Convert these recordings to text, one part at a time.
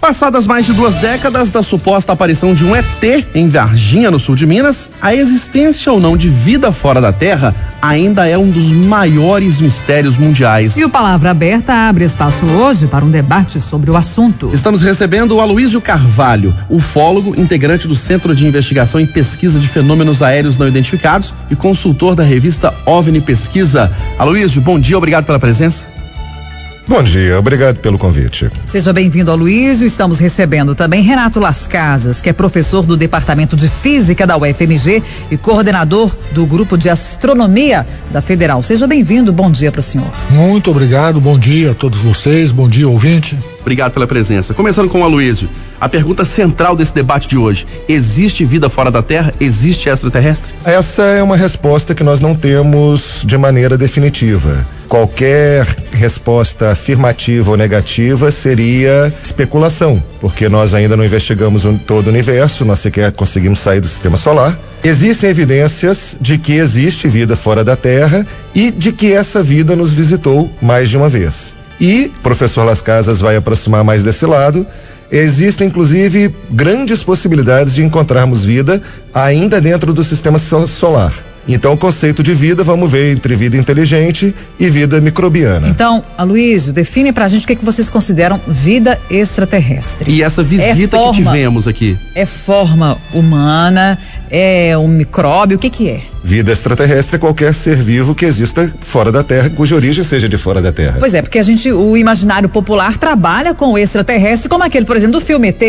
Passadas mais de duas décadas da suposta aparição de um ET em Varginha, no sul de Minas, a existência ou não de vida fora da Terra ainda é um dos maiores mistérios mundiais. E o Palavra Aberta abre espaço hoje para um debate sobre o assunto. Estamos recebendo o Aloísio Carvalho, ufólogo, integrante do Centro de Investigação e Pesquisa de Fenômenos Aéreos Não Identificados e consultor da revista OVNI Pesquisa. Aloísio, bom dia, obrigado pela presença. Bom dia, obrigado pelo convite. Seja bem-vindo, Aloysio. Estamos recebendo também Renato Las Casas, que é professor do Departamento de Física da UFMG e coordenador do Grupo de Astronomia da Federal. Seja bem-vindo, bom dia para o senhor. Muito obrigado, bom dia a todos vocês, bom dia, ouvinte. Obrigado pela presença. Começando com o Aloysio, a pergunta central desse debate de hoje: existe vida fora da Terra? Existe extraterrestre? Essa é uma resposta que nós não temos de maneira definitiva. Qualquer resposta afirmativa ou negativa seria especulação, porque nós ainda não investigamos todo o universo, nós sequer conseguimos sair do sistema solar. Existem evidências de que existe vida fora da Terra e de que essa vida nos visitou mais de uma vez. E o professor Las Casas vai aproximar mais desse lado. Existem, inclusive, grandes possibilidades de encontrarmos vida ainda dentro do sistema solar. Então, o conceito de vida, vamos ver entre vida inteligente e vida microbiana. Então, Aloysio, define pra gente o que, que vocês consideram vida extraterrestre. E essa visita é forma, que tivemos aqui? É forma humana, é um micróbio, o que que é? Vida extraterrestre é qualquer ser vivo que exista fora da Terra, cuja origem seja de fora da Terra. Pois é, porque a gente, o imaginário popular trabalha com o extraterrestre, como aquele, por exemplo, do filme ET.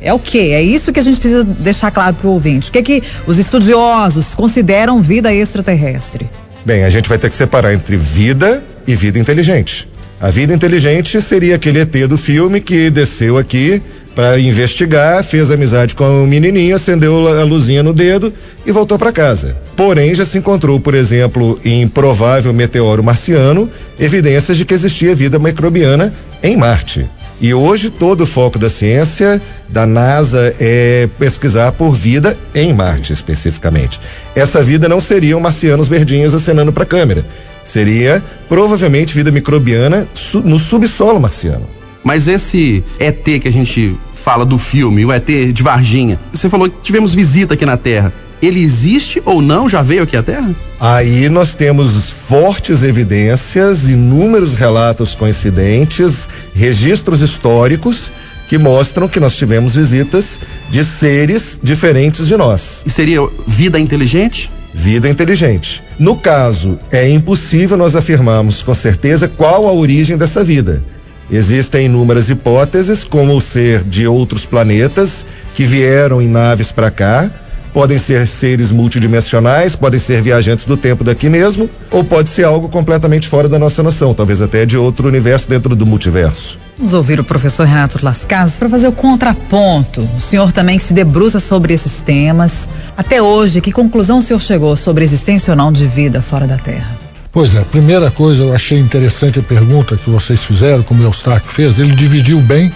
É o quê? É isso que a gente precisa deixar claro para o ouvinte. O que é que os estudiosos consideram vida extraterrestre? Bem, a gente vai ter que separar entre vida e vida inteligente. A vida inteligente seria aquele ET do filme que desceu aqui para investigar, fez amizade com o menininho, acendeu a luzinha no dedo e voltou para casa. Porém, já se encontrou, por exemplo, em provável meteoro marciano, evidências de que existia vida microbiana em Marte. E hoje todo o foco da ciência, da NASA, é pesquisar por vida em Marte especificamente. Essa vida não seriam marcianos verdinhos acenando para a câmera. Seria provavelmente vida microbiana no subsolo marciano. Mas esse ET que a gente fala do filme, o ET de Varginha, você falou que tivemos visita aqui na Terra ele existe ou não? Já veio aqui à Terra? Aí nós temos fortes evidências, inúmeros relatos coincidentes, registros históricos que mostram que nós tivemos visitas de seres diferentes de nós. E seria vida inteligente? Vida inteligente. No caso, é impossível nós afirmarmos com certeza qual a origem dessa vida. Existem inúmeras hipóteses, como o ser de outros planetas que vieram em naves para cá, podem ser seres multidimensionais, podem ser viajantes do tempo daqui mesmo, ou pode ser algo completamente fora da nossa noção, talvez até de outro universo dentro do multiverso. Vamos ouvir o professor Renato Las Casas para fazer o contraponto. O senhor também se debruça sobre esses temas. Até hoje, que conclusão o senhor chegou sobre a existência ou não de vida fora da Terra? Pois é, primeira coisa, eu achei interessante a pergunta que vocês fizeram, como o Eustáquio fez, ele dividiu bem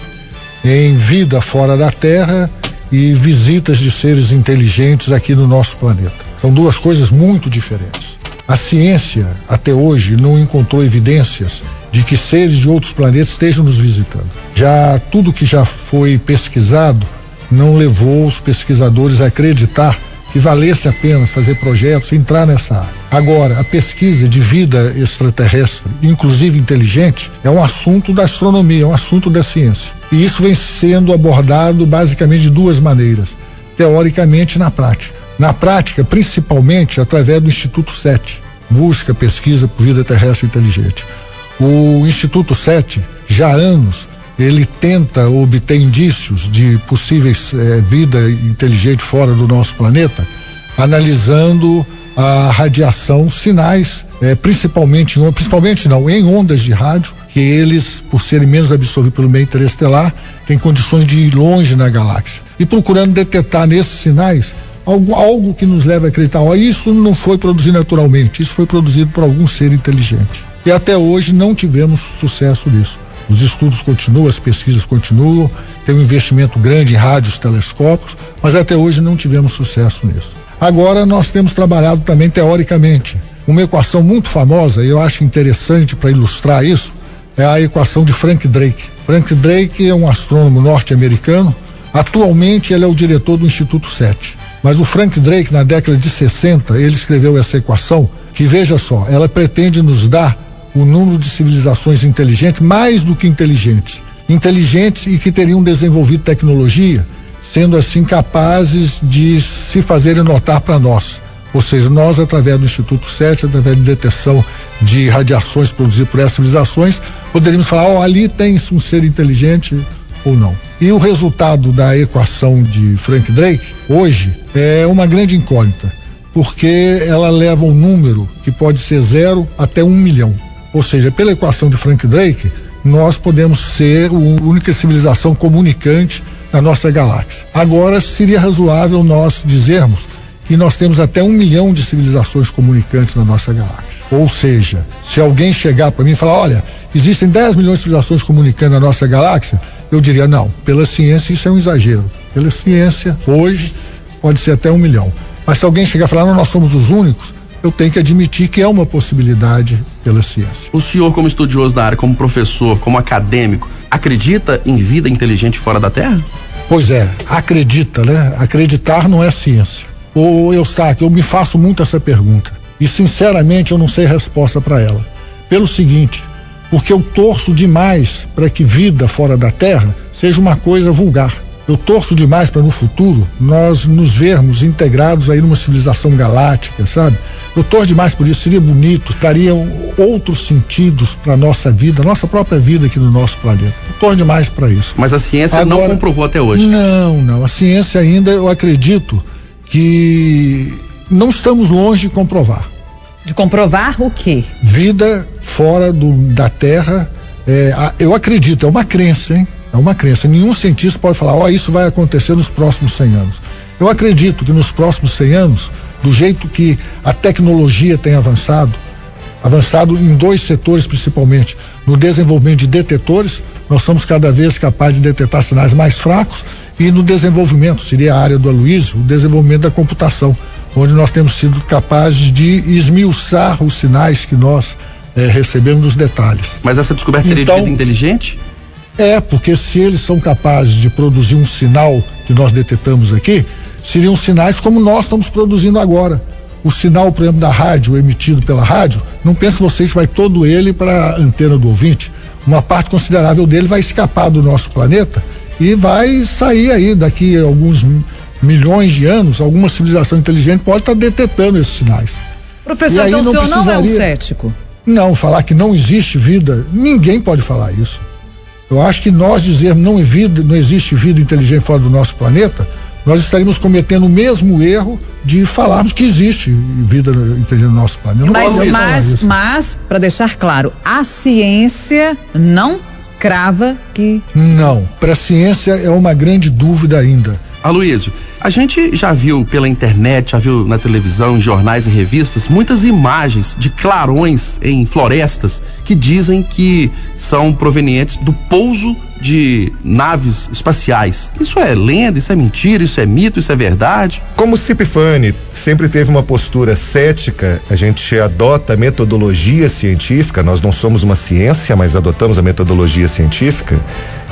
em vida fora da Terra e visitas de seres inteligentes aqui no nosso planeta. São duas coisas muito diferentes. A ciência, até hoje, não encontrou evidências de que seres de outros planetas estejam nos visitando. Já tudo que já foi pesquisado não levou os pesquisadores a acreditar que valesse a pena fazer projetos, entrar nessa área. Agora, a pesquisa de vida extraterrestre, inclusive inteligente, é um assunto da astronomia, é um assunto da ciência. E isso vem sendo abordado basicamente de duas maneiras: teoricamente e na prática. Na prática, principalmente através do Instituto SET, busca pesquisa por vida terrestre inteligente. O Instituto SET, já há anos, ele tenta obter indícios de possíveis eh, vida inteligente fora do nosso planeta, analisando a radiação, sinais, eh, principalmente, principalmente não, em ondas de rádio, que eles, por serem menos absorvidos pelo meio interestelar, têm condições de ir longe na galáxia. E procurando detectar nesses sinais algo, algo que nos leva a acreditar, ó, isso não foi produzido naturalmente, isso foi produzido por algum ser inteligente. E até hoje não tivemos sucesso nisso. Os estudos continuam, as pesquisas continuam, tem um investimento grande em rádios, telescópios, mas até hoje não tivemos sucesso nisso. Agora nós temos trabalhado também teoricamente. Uma equação muito famosa, e eu acho interessante para ilustrar isso, é a equação de Frank Drake. Frank Drake é um astrônomo norte-americano. Atualmente ele é o diretor do Instituto 7. Mas o Frank Drake, na década de 60, ele escreveu essa equação que, veja só, ela pretende nos dar o número de civilizações inteligentes mais do que inteligentes. Inteligentes e que teriam desenvolvido tecnologia, sendo assim capazes de se fazerem notar para nós. Ou seja, nós, através do Instituto 7, através de detecção de radiações produzidas por essas civilizações, poderíamos falar: oh, ali tem um ser inteligente ou não. E o resultado da equação de Frank Drake, hoje, é uma grande incógnita, porque ela leva um número que pode ser zero até um milhão. Ou seja, pela equação de Frank Drake, nós podemos ser a única civilização comunicante na nossa galáxia. Agora, seria razoável nós dizermos que nós temos até um milhão de civilizações comunicantes na nossa galáxia. Ou seja, se alguém chegar para mim e falar, olha, existem 10 milhões de civilizações comunicando na nossa galáxia, eu diria, não, pela ciência isso é um exagero. Pela ciência, hoje, pode ser até um milhão. Mas se alguém chegar e falar, não, nós somos os únicos, eu tenho que admitir que é uma possibilidade pela ciência. O senhor, como estudioso da área, como professor, como acadêmico, acredita em vida inteligente fora da Terra? Pois é, acredita, né? Acreditar não é ciência. Ô Eustáquio, eu me faço muito essa pergunta e sinceramente eu não sei resposta para ela. Pelo seguinte, porque eu torço demais para que vida fora da Terra seja uma coisa vulgar. Eu torço demais para no futuro nós nos vermos integrados aí numa civilização galáctica, sabe? Eu torço demais por isso, seria bonito, daria outros sentidos para nossa vida, nossa própria vida aqui no nosso planeta. Eu torço demais para isso. Mas a ciência Agora, não comprovou até hoje. Não, não. A ciência ainda, eu acredito, que não estamos longe de comprovar. De comprovar o quê? Vida fora do, da Terra, é, eu acredito, é uma crença, hein? É uma crença. Nenhum cientista pode falar, ó, oh, isso vai acontecer nos próximos 100 anos. Eu acredito que nos próximos 100 anos, do jeito que a tecnologia tem avançado, avançado em dois setores principalmente, no desenvolvimento de detetores, nós somos cada vez capazes de detectar sinais mais fracos e no desenvolvimento, seria a área do Aloysio, o desenvolvimento da computação, onde nós temos sido capazes de esmiuçar os sinais que nós eh, recebemos nos detalhes. Mas essa descoberta seria então, de vida inteligente? É, porque se eles são capazes de produzir um sinal que nós detectamos aqui, seriam sinais como nós estamos produzindo agora. O sinal, por exemplo, da rádio emitido pela rádio, não pense vocês que vai todo ele para a antena do ouvinte. Uma parte considerável dele vai escapar do nosso planeta e vai sair aí daqui a alguns milhões de anos, alguma civilização inteligente pode estar tá detectando esses sinais. Professor, então o senhor não é um cético? Não, falar que não existe vida, ninguém pode falar isso. Eu acho que nós dizermos não, é vida, não existe vida inteligente fora do nosso planeta, nós estaríamos cometendo o mesmo erro de falarmos que existe vida inteligente no nosso planeta. Mas, mas, mas para deixar claro, a ciência não crava que. Não, para a ciência é uma grande dúvida ainda. Aloysio, a gente já viu pela internet, já viu na televisão, em jornais e revistas, muitas imagens de clarões em florestas que dizem que são provenientes do pouso de naves espaciais. Isso é lenda, isso é mentira, isso é mito, isso é verdade? Como o Cipifani sempre teve uma postura cética, a gente adota metodologia científica, nós não somos uma ciência, mas adotamos a metodologia científica,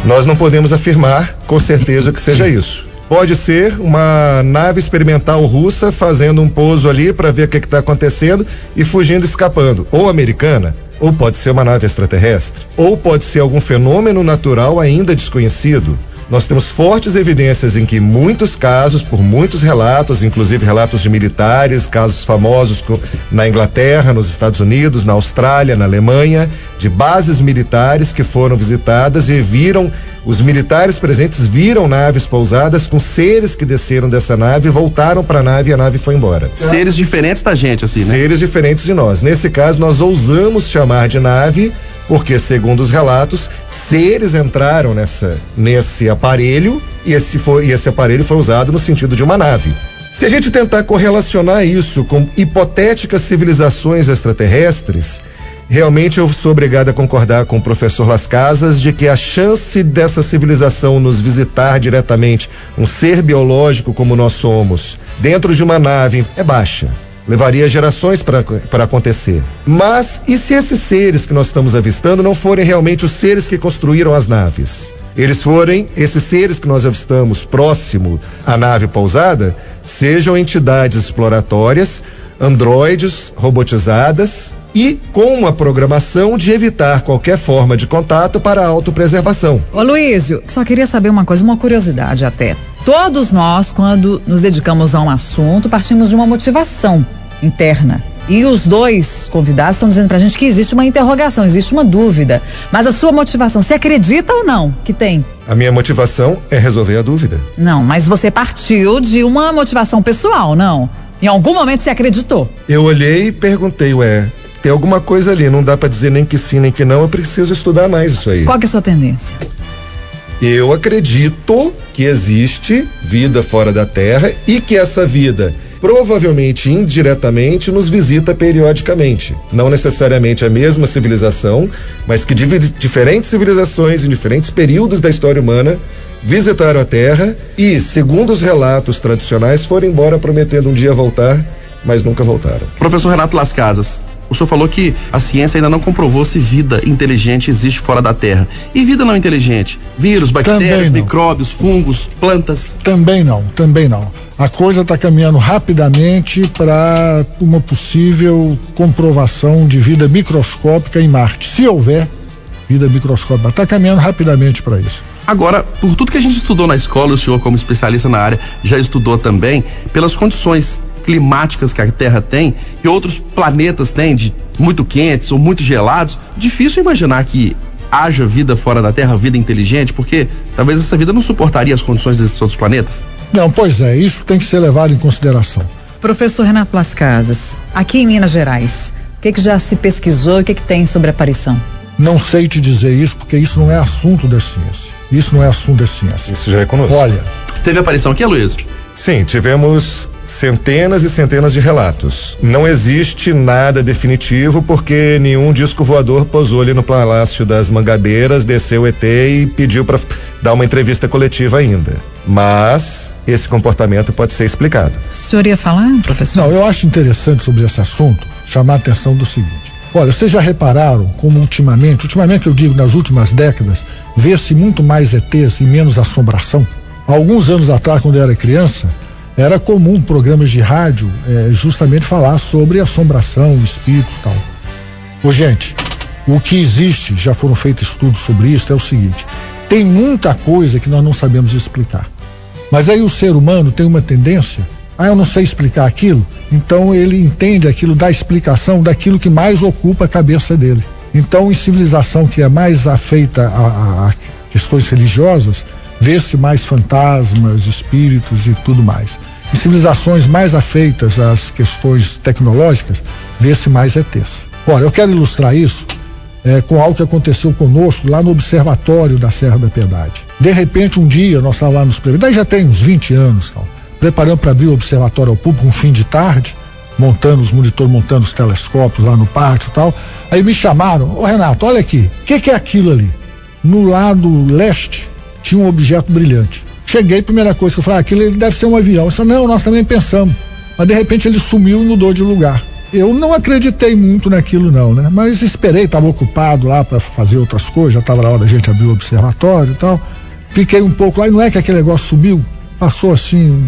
nós não podemos afirmar com certeza que seja isso. Pode ser uma nave experimental russa fazendo um pouso ali para ver o que está acontecendo e fugindo, escapando. Ou americana, ou pode ser uma nave extraterrestre, ou pode ser algum fenômeno natural ainda desconhecido. Nós temos fortes evidências em que muitos casos, por muitos relatos, inclusive relatos de militares, casos famosos na Inglaterra, nos Estados Unidos, na Austrália, na Alemanha, de bases militares que foram visitadas e viram os militares presentes viram naves pousadas com seres que desceram dessa nave, voltaram para a nave e a nave foi embora. Seres diferentes da gente, assim, né? Seres diferentes de nós. Nesse caso, nós ousamos chamar de nave porque segundo os relatos, seres entraram nessa nesse aparelho e esse foi e esse aparelho foi usado no sentido de uma nave. Se a gente tentar correlacionar isso com hipotéticas civilizações extraterrestres, Realmente eu sou obrigado a concordar com o professor Las Casas de que a chance dessa civilização nos visitar diretamente, um ser biológico como nós somos, dentro de uma nave, é baixa. Levaria gerações para acontecer. Mas e se esses seres que nós estamos avistando não forem realmente os seres que construíram as naves? Eles forem, esses seres que nós avistamos próximo à nave pousada, sejam entidades exploratórias, androides robotizadas e com uma programação de evitar qualquer forma de contato para autopreservação. Ô Luísio, só queria saber uma coisa, uma curiosidade até. Todos nós, quando nos dedicamos a um assunto, partimos de uma motivação interna. E os dois convidados estão dizendo pra gente que existe uma interrogação, existe uma dúvida. Mas a sua motivação, você acredita ou não que tem? A minha motivação é resolver a dúvida. Não, mas você partiu de uma motivação pessoal, não? Em algum momento você acreditou? Eu olhei e perguntei, ué, tem alguma coisa ali, não dá para dizer nem que sim nem que não, eu preciso estudar mais isso aí. Qual que é a sua tendência? Eu acredito que existe vida fora da Terra e que essa vida provavelmente indiretamente nos visita periodicamente. Não necessariamente a mesma civilização, mas que diferentes civilizações em diferentes períodos da história humana visitaram a Terra e, segundo os relatos tradicionais, foram embora prometendo um dia voltar, mas nunca voltaram. Professor Renato Las Casas, o senhor falou que a ciência ainda não comprovou se vida inteligente existe fora da Terra. E vida não inteligente? Vírus, bactérias, micróbios, fungos, plantas? Também não, também não. A coisa está caminhando rapidamente para uma possível comprovação de vida microscópica em Marte. Se houver vida microscópica, está caminhando rapidamente para isso. Agora, por tudo que a gente estudou na escola, o senhor, como especialista na área, já estudou também, pelas condições climáticas que a Terra tem e outros planetas têm, de muito quentes ou muito gelados, difícil imaginar que haja vida fora da Terra, vida inteligente, porque talvez essa vida não suportaria as condições desses outros planetas. Não, pois é, isso tem que ser levado em consideração. Professor Renato Las Casas, aqui em Minas Gerais, o que, que já se pesquisou e o que, que tem sobre a aparição? Não sei te dizer isso, porque isso não é assunto da ciência. Isso não é assunto da ciência. Isso já é conosco. Olha. Teve aparição aqui, Luiz? Sim, tivemos centenas e centenas de relatos. Não existe nada definitivo porque nenhum disco voador posou ali no Palácio das Mangabeiras, desceu o ET e pediu para dar uma entrevista coletiva ainda. Mas esse comportamento pode ser explicado. O senhor ia falar, professor? Não, eu acho interessante sobre esse assunto chamar a atenção do seguinte. Olha, vocês já repararam como ultimamente, ultimamente eu digo nas últimas décadas, vê-se muito mais ETs e menos assombração? Há alguns anos atrás, quando eu era criança, era comum programas de rádio é, justamente falar sobre assombração, espíritos e tal. Ô, gente, o que existe, já foram feitos estudos sobre isso, é o seguinte: tem muita coisa que nós não sabemos explicar. Mas aí o ser humano tem uma tendência, ah, eu não sei explicar aquilo, então ele entende aquilo, dá explicação daquilo que mais ocupa a cabeça dele. Então, em civilização que é mais afeita a, a, a questões religiosas, vê-se mais fantasmas, espíritos e tudo mais. Em civilizações mais afeitas às questões tecnológicas, vê-se mais ETs. Ora, eu quero ilustrar isso é, com algo que aconteceu conosco lá no Observatório da Serra da Piedade. De repente, um dia, nós estávamos lá nos daí já tem uns 20 anos, tal, preparando para abrir o observatório ao público um fim de tarde, montando os monitores, montando os telescópios lá no pátio e tal. Aí me chamaram, ô Renato, olha aqui, o que, que é aquilo ali? No lado leste tinha um objeto brilhante. Cheguei, primeira coisa que eu falei, ah, aquilo deve ser um avião. Eu falei, não, nós também pensamos. Mas de repente ele sumiu e mudou de lugar. Eu não acreditei muito naquilo não, né? Mas esperei, estava ocupado lá para fazer outras coisas, já estava na hora da gente abrir o observatório e tal. Fiquei um pouco lá e não é que aquele negócio sumiu, passou assim,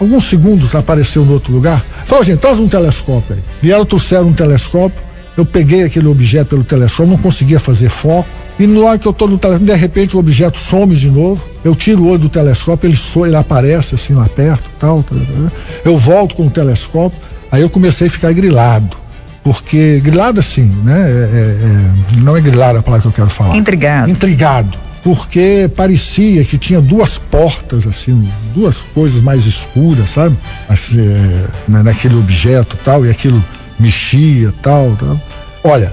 alguns segundos apareceu no outro lugar. Falou, gente, traz um telescópio aí. Vieram, trouxeram um telescópio, eu peguei aquele objeto pelo telescópio, não conseguia fazer foco. E na hora que eu estou no telescópio, de repente o objeto some de novo. Eu tiro o olho do telescópio, ele soa, ele aparece assim lá perto, tal, tal, tal. Eu volto com o telescópio, aí eu comecei a ficar grilado. Porque, grilado assim, né? É, é, é não é grilado a palavra que eu quero falar. Intrigado. Intrigado. Porque parecia que tinha duas portas, assim, duas coisas mais escuras, sabe? Assim, é, né, naquele objeto tal, e aquilo mexia tal, tal. Olha,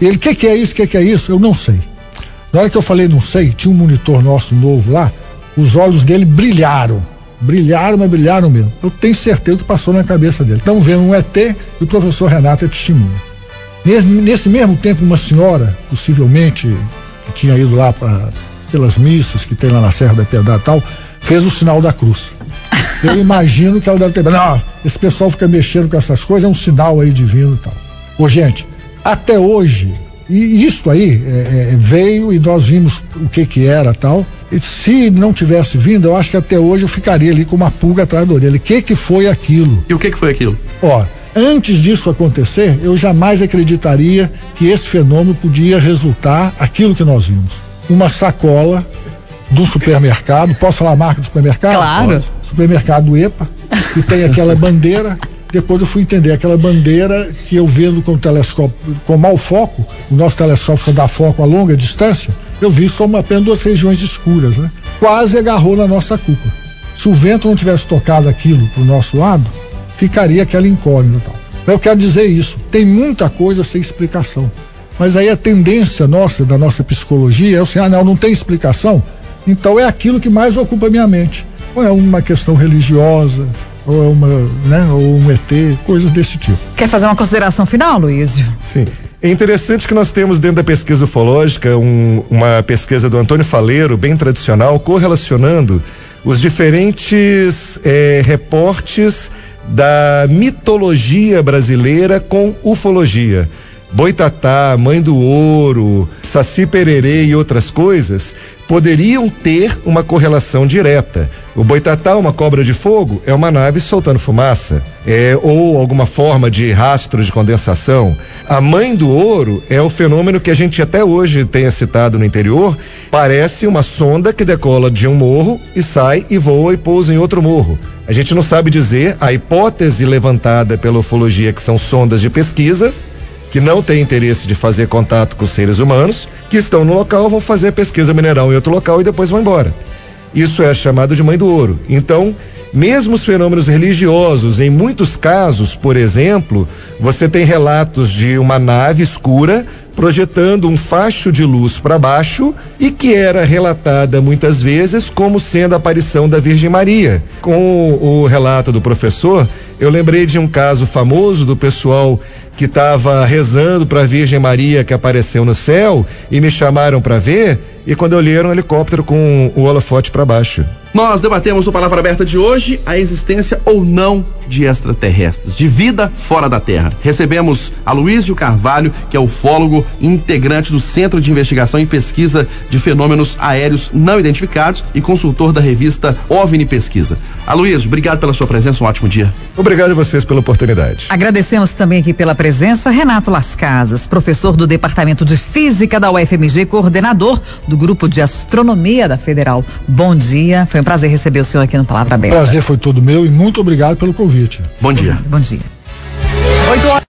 ele, o que, que é isso, o que, que é isso? Eu não sei. Na hora que eu falei não sei, tinha um monitor nosso novo lá, os olhos dele brilharam. Brilharam, mas brilharam mesmo. Eu tenho certeza que passou na cabeça dele. Então vendo um ET e o professor Renato é testemunha. Nesse, nesse mesmo tempo, uma senhora, possivelmente, que tinha ido lá para pelas missas que tem lá na Serra da Piedade e tal, fez o sinal da cruz. Eu imagino que ela deve ter. Não, esse pessoal fica mexendo com essas coisas, é um sinal aí divino e tal. Ô, gente, até hoje, e isso aí é, é, veio e nós vimos o que que era tal. E se não tivesse vindo, eu acho que até hoje eu ficaria ali com uma pulga atrás da orelha. O que que foi aquilo? E o que que foi aquilo? Ó, antes disso acontecer, eu jamais acreditaria que esse fenômeno podia resultar aquilo que nós vimos. Uma sacola do supermercado, posso falar a marca do supermercado? Claro. Pode. Supermercado EPA, que tem aquela bandeira. Depois eu fui entender aquela bandeira que eu vendo com o telescópio, com mau foco, o nosso telescópio só dá foco a longa distância, eu vi só uma, apenas duas regiões escuras, né? Quase agarrou na nossa cuca. Se o vento não tivesse tocado aquilo pro nosso lado, ficaria aquela incógnita tal. Eu quero dizer isso, tem muita coisa sem explicação. Mas aí a tendência nossa, da nossa psicologia, é assim, ah não, não tem explicação, então é aquilo que mais ocupa a minha mente. Ou é uma questão religiosa, ou é uma, né, ou um ET, coisas desse tipo. Quer fazer uma consideração final, Luísio? Sim. É interessante que nós temos dentro da pesquisa ufológica um, uma pesquisa do Antônio Faleiro, bem tradicional, correlacionando os diferentes eh, reportes da mitologia brasileira com ufologia. Boitatá, Mãe do Ouro, Saci Pererê e outras coisas poderiam ter uma correlação direta. O Boitatá, uma cobra de fogo, é uma nave soltando fumaça, é, ou alguma forma de rastro de condensação. A Mãe do Ouro é o fenômeno que a gente até hoje tenha citado no interior, parece uma sonda que decola de um morro e sai e voa e pousa em outro morro. A gente não sabe dizer, a hipótese levantada pela ufologia, que são sondas de pesquisa, que não têm interesse de fazer contato com seres humanos, que estão no local, vão fazer pesquisa mineral em outro local e depois vão embora. Isso é chamado de mãe do ouro. Então, mesmo os fenômenos religiosos, em muitos casos, por exemplo, você tem relatos de uma nave escura projetando um facho de luz para baixo e que era relatada muitas vezes como sendo a aparição da Virgem Maria. Com o relato do professor, eu lembrei de um caso famoso do pessoal que estava rezando para a Virgem Maria que apareceu no céu e me chamaram para ver e quando eu olhei era um helicóptero com o holofote para baixo. Nós debatemos no Palavra Aberta de hoje a existência ou não de extraterrestres, de vida fora da Terra. Recebemos a Luísio Carvalho, que é ufólogo integrante do Centro de Investigação e Pesquisa de Fenômenos Aéreos Não Identificados e consultor da revista OVNI Pesquisa. Aloysio, obrigado pela sua presença, um ótimo dia. Obrigado a vocês pela oportunidade. Agradecemos também aqui pela presença Renato Las Casas, professor do Departamento de Física da UFMG, coordenador do Grupo de Astronomia da Federal. Bom dia, foi um prazer receber o senhor aqui no Palavra Aberta. Prazer foi todo meu e muito obrigado pelo convite. Bom dia. Bom dia. Oito horas.